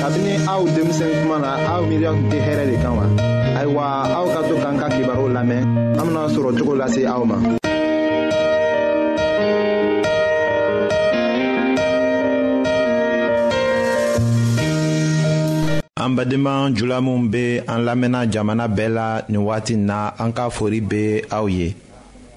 kabini aw denmisɛn kuma na aw miiriya tun tɛ hɛrɛ de kan wa ayiwa aw ka to k'an ka kibaruw lamɛn an bena sɔrɔ cogo lase aw ma an badenma jula minw be an lamɛnna jamana bɛɛ la nin wati na an ka fori be aw ye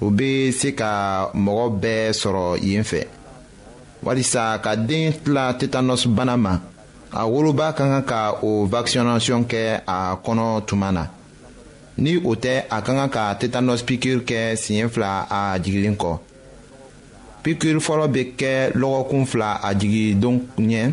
o bɛ se ka mɔgɔ bɛɛ sɔrɔ yen fɛ walisa ka den tila tetanus bana ma a woloba ka kan ka o vaccination kɛ a kɔnɔ tuma na ni o tɛ a ka kan ka tetanus piqûre kɛ siɲɛ fila a jiginlen kɔ piqûre fɔlɔ bɛ kɛ lɔgɔkun fila a jigindon ɲɛ.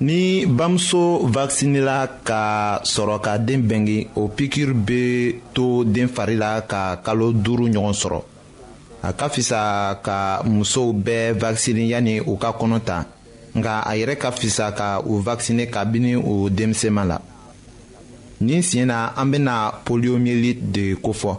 ni bamuso vakisinela ka sɔrɔ ka den bɛnge o pikiri bɛ to den fari la ka kalo duuru ɲɔgɔn sɔrɔ a ka fisa ka musow bɛɛ vakisini yanni u ka kɔnɔ ta nka a yɛrɛ ka fisa ka u vakisine kabini u denmisɛnma la nin siɲɛ na an bɛna poliyomiyeliti de kofɔ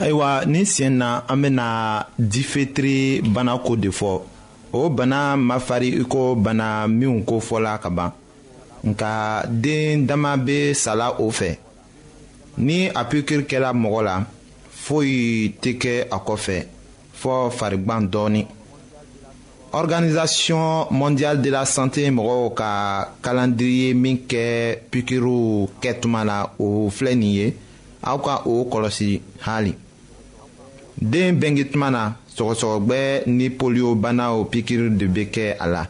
ayiwa ni sen na an bena difetiri bana ko de fɔ o bana ma fari i ko bana minw ko fɔla ka ban nka den dama be sala o fɛ ni a pikiri kɛla mɔgɔ la foyi tɛ kɛ a kɔfɛ fɔ farigban dɔɔnin organisation mondiale de la santé mɔgɔw ka kalandiri ye min kɛ pikiriw kɛtuma la o filɛ nin ye aw ka o kɔlɔsi hali den bɛnge tuma na sɔgɔsɔgɔgbɛ ni polio banaw pikiri de bɛ kɛ a la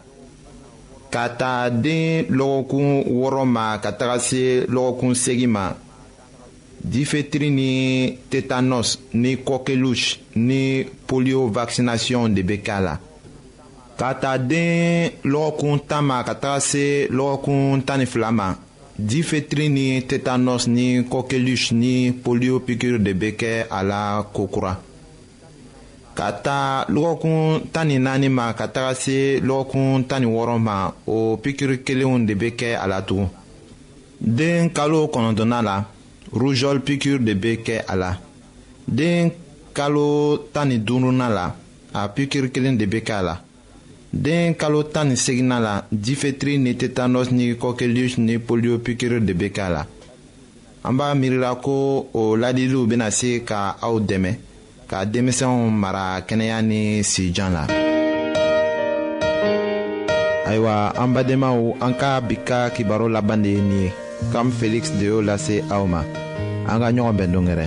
ka ta den lɔgɔkun wɔɔrɔ ma ka taga se lɔgɔkun seegin ma difetiri ni tetanɔs ni kɔkeluc ni polio vakisinasiyɔn de bɛ k'a la ka ta den lɔgɔkun tan ma ka taga se lɔgɔkun tan ni fila ma difetiri ni tetanɔs ni kɔkeluc ni polio pikiri de bɛ kɛ a la kokura ka ta lɔgɔkun tan ni naani ma ka taga se lɔgɔkun tan ni wɔɔrɔ ma o pikiri kelenw de bɛ kɛ a la tugun den kalo kɔnɔntɔnnan la rujɔl pikiri de bɛ kɛ a la den kalo tan ni duurunan la a pikiri kelen de bɛ kɛ a la den kalo tan ni seginna la difetiri ni tetanɔs ni kɔkɛlius ni polio pikiri de bɛ kɛ a la an b'a miirila ko o ladiliw bɛna se ka aw dɛmɛ ka denmisɛnw mara kɛnɛya ni sijan la ayiwa an badenmaw an ka bi ka kibaru laban de ye nin ye kam feliksi de y'o lase aw ma an ka ɲɔgɔn bɛn dongɛrɛ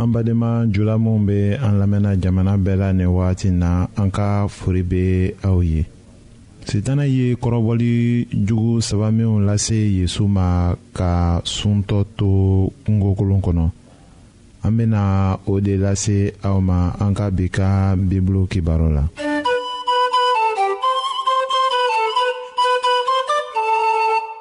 an badenma jula minw bɛ an lamɛnna jamana bɛɛ la nin wagati na an ka fori bɛ aw ye sitana ye kɔrɔbɔli jugu saba minw lase yezu ma ka suntɔ to kungokolon kɔnɔ an bɛna o de lase aw ma an ka bi ka bibulu kibaru la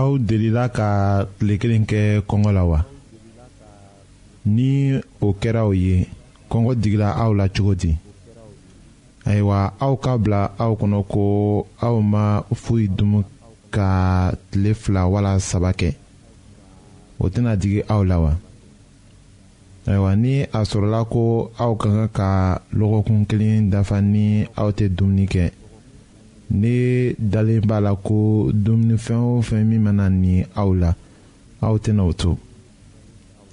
aw delila ka tile kelen kɛ kɔngɔ la wa ni o kɛra o ye kɔngɔ digila aw la cogo di ayiwa aw k'a bila aw kɔnɔ ko aw ma foyi dumu ka tile fila wala saba kɛ o tɛna digi aw la wa ayiwa ni a sɔrɔla ko aw ka kan ka lɔgɔkun kelen dafa ni aw tɛ dumuni kɛ ne dalen b'a la ko dumunifɛn o fɛn min mana ni aw la aw tɛna o to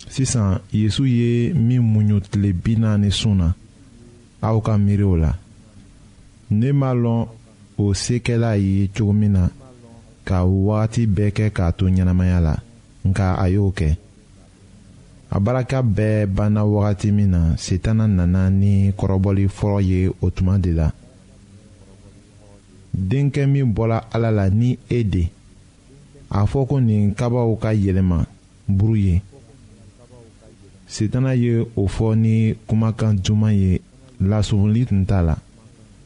sisan yesu ye min muɲu tile bi naani sun na aw ka miiri o la ne m'a lɔn o sekɛla ye cogo min na ka wagati bɛɛ kɛ k'a to ɲɛnamaya la nka a y'o kɛ a baraka bɛɛ banna wagati min na setana nana ni kɔrɔbɔli fɔlɔ ye o tuma de la denkɛ min bɔla ala la ni e de a fɔ ko nin kabaw ka yɛlɛma buru ye setana ye o fɔ ni kumakan duman ye lasubuli tun t'a la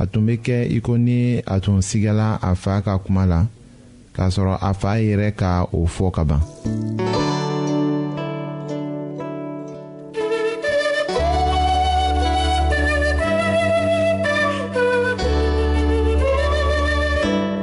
a tun bɛ kɛ i ko ni a tun sigala a fa ka kuma la k'a sɔrɔ a fa yɛrɛ ka o fɔ ka ban.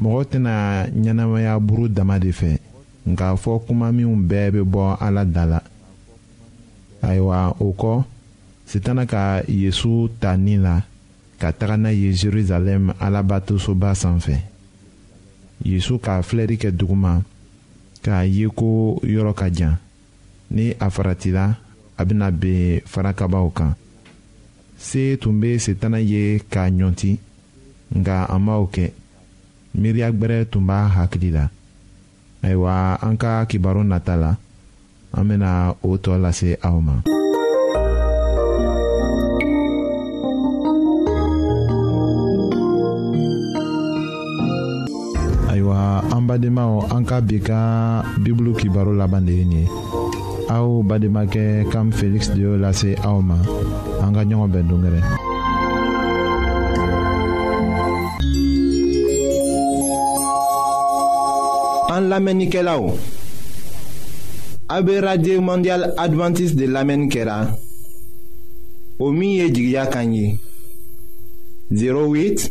mɔgɔ tɛna ɲɛnamaya buru dama de fɛ nka fɔ kuma minw bɛɛ bɛ bɔ ala da la ayiwa o kɔ sitana ka yesu ta ni la ka taga n'a ye jerusalɛm alabatosoba sanfɛ yesu ka filɛri kɛ duguma k'a ye ko yɔrɔ ka jan ni a faratila a bɛna ben farakabaw kan se tun bɛ setana ye k'a ɲɔnti nka a m'aw kɛ miiriya gbɛrɛ tun b'a hakili la ayiwa an ka kibaru nata la an bɛna o tɔ lase aw ma. ayiwa an badenmaw an ka bi ka bibulu kibaro laban de ye nin ye aw bademakɛ kam feliksi de y'o lase aw ma an ka ɲɔgɔn bɛn dongɛrɛ an lamɛnnikɛlaw a bɛ radio mondial adventiste de lamɛnni kɛra o min ye jigiya kan ye 08